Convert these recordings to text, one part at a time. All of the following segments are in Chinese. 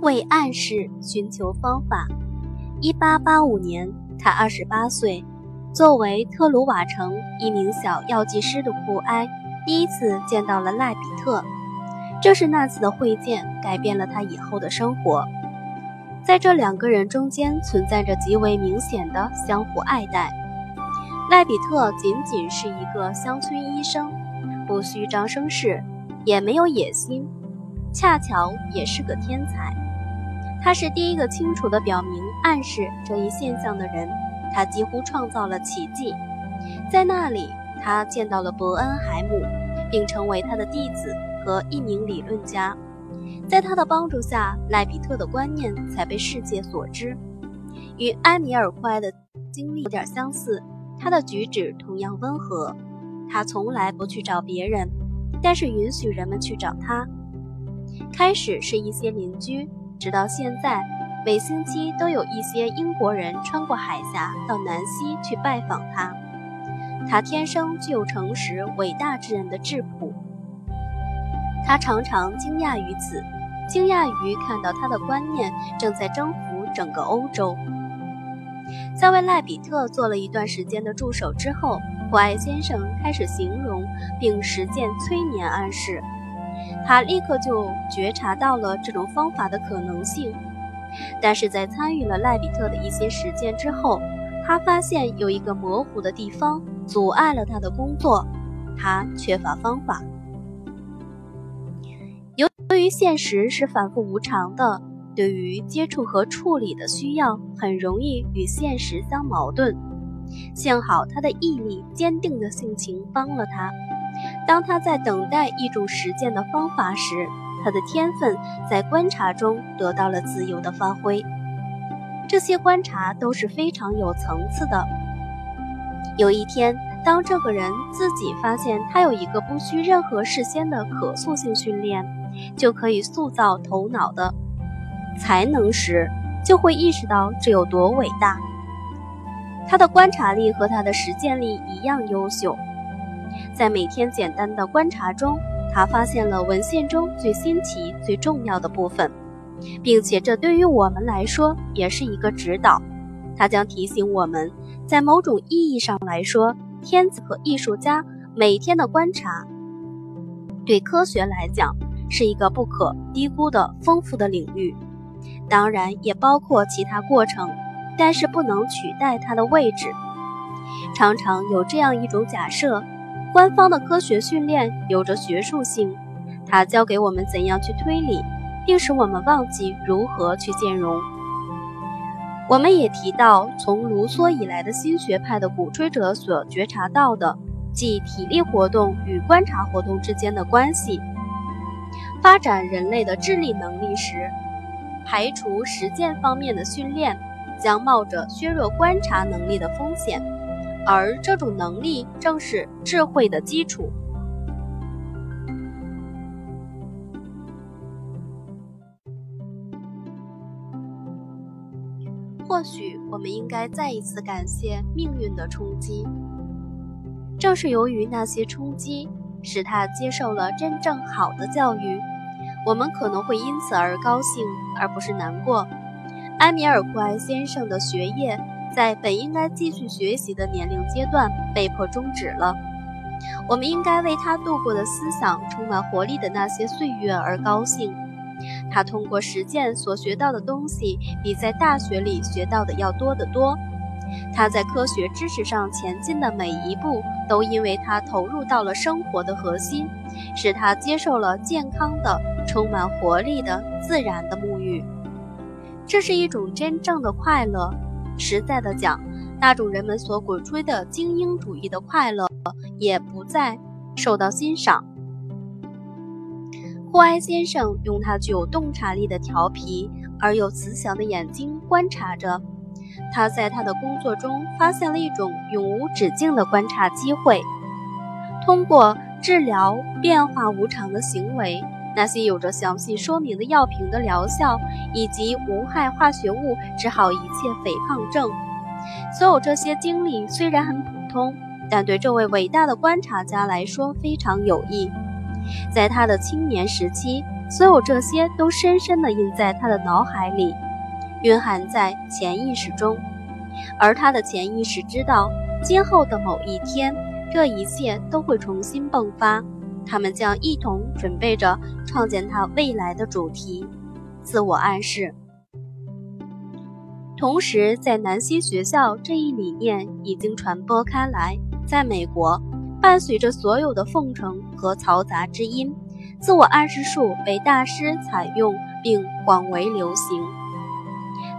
为暗示寻求方法。一八八五年，他二十八岁，作为特鲁瓦城一名小药剂师的库埃，第一次见到了赖比特。正是那次的会见，改变了他以后的生活。在这两个人中间，存在着极为明显的相互爱戴。赖比特仅仅是一个乡村医生，不虚张声势，也没有野心，恰巧也是个天才。他是第一个清楚地表明、暗示这一现象的人。他几乎创造了奇迹。在那里，他见到了伯恩海姆，并成为他的弟子和一名理论家。在他的帮助下，赖比特的观念才被世界所知。与埃米尔库埃的经历有点相似，他的举止同样温和。他从来不去找别人，但是允许人们去找他。开始是一些邻居。直到现在，每星期都有一些英国人穿过海峡到南希去拜访他。他天生具有诚实、伟大之人的质朴。他常常惊讶于此，惊讶于看到他的观念正在征服整个欧洲。在为赖比特做了一段时间的助手之后，普爱先生开始形容并实践催眠暗示。他立刻就觉察到了这种方法的可能性，但是在参与了赖比特的一些实践之后，他发现有一个模糊的地方阻碍了他的工作，他缺乏方法。由于现实是反复无常的，对于接触和处理的需要很容易与现实相矛盾。幸好他的毅力、坚定的性情帮了他。当他在等待一种实践的方法时，他的天分在观察中得到了自由的发挥。这些观察都是非常有层次的。有一天，当这个人自己发现他有一个不需任何事先的可塑性训练，就可以塑造头脑的才能时，就会意识到这有多伟大。他的观察力和他的实践力一样优秀。在每天简单的观察中，他发现了文献中最新奇、最重要的部分，并且这对于我们来说也是一个指导。他将提醒我们，在某种意义上来说，天子和艺术家每天的观察，对科学来讲是一个不可低估的丰富的领域。当然，也包括其他过程，但是不能取代它的位置。常常有这样一种假设。官方的科学训练有着学术性，它教给我们怎样去推理，并使我们忘记如何去兼容。我们也提到，从卢梭以来的新学派的鼓吹者所觉察到的，即体力活动与观察活动之间的关系。发展人类的智力能力时，排除实践方面的训练，将冒着削弱观察能力的风险。而这种能力正是智慧的基础。或许我们应该再一次感谢命运的冲击。正是由于那些冲击，使他接受了真正好的教育。我们可能会因此而高兴，而不是难过。埃米尔·库埃先生的学业。在本应该继续学习的年龄阶段被迫终止了。我们应该为他度过的思想充满活力的那些岁月而高兴。他通过实践所学到的东西比在大学里学到的要多得多。他在科学知识上前进的每一步，都因为他投入到了生活的核心，使他接受了健康的、充满活力的自然的沐浴。这是一种真正的快乐。实在的讲，那种人们所鼓吹的精英主义的快乐，也不再受到欣赏。霍埃先生用他具有洞察力的调皮而又慈祥的眼睛观察着，他在他的工作中发现了一种永无止境的观察机会。通过治疗变化无常的行为。那些有着详细说明的药品的疗效，以及无害化学物治好一切肥胖症，所有这些经历虽然很普通，但对这位伟大的观察家来说非常有益。在他的青年时期，所有这些都深深地印在他的脑海里，蕴含在潜意识中。而他的潜意识知道，今后的某一天，这一切都会重新迸发。他们将一同准备着创建他未来的主题——自我暗示。同时，在南希学校，这一理念已经传播开来。在美国，伴随着所有的奉承和嘈杂之音，自我暗示术被大师采用并广为流行。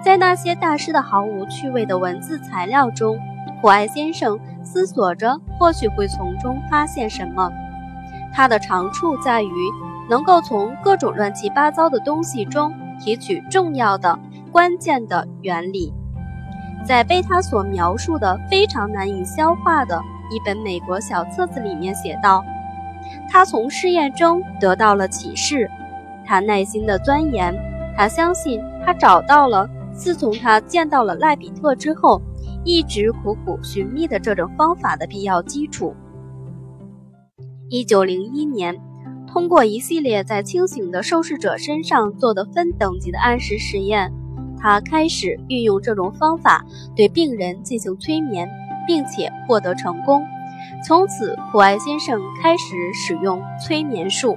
在那些大师的毫无趣味的文字材料中，普爱先生思索着，或许会从中发现什么。他的长处在于能够从各种乱七八糟的东西中提取重要的、关键的原理。在被他所描述的非常难以消化的一本美国小册子里面写道：“他从试验中得到了启示，他耐心地钻研，他相信他找到了自从他见到了赖比特之后，一直苦苦寻觅的这种方法的必要基础。”一九零一年，通过一系列在清醒的受试者身上做的分等级的暗示实验，他开始运用这种方法对病人进行催眠，并且获得成功。从此，普爱先生开始使用催眠术。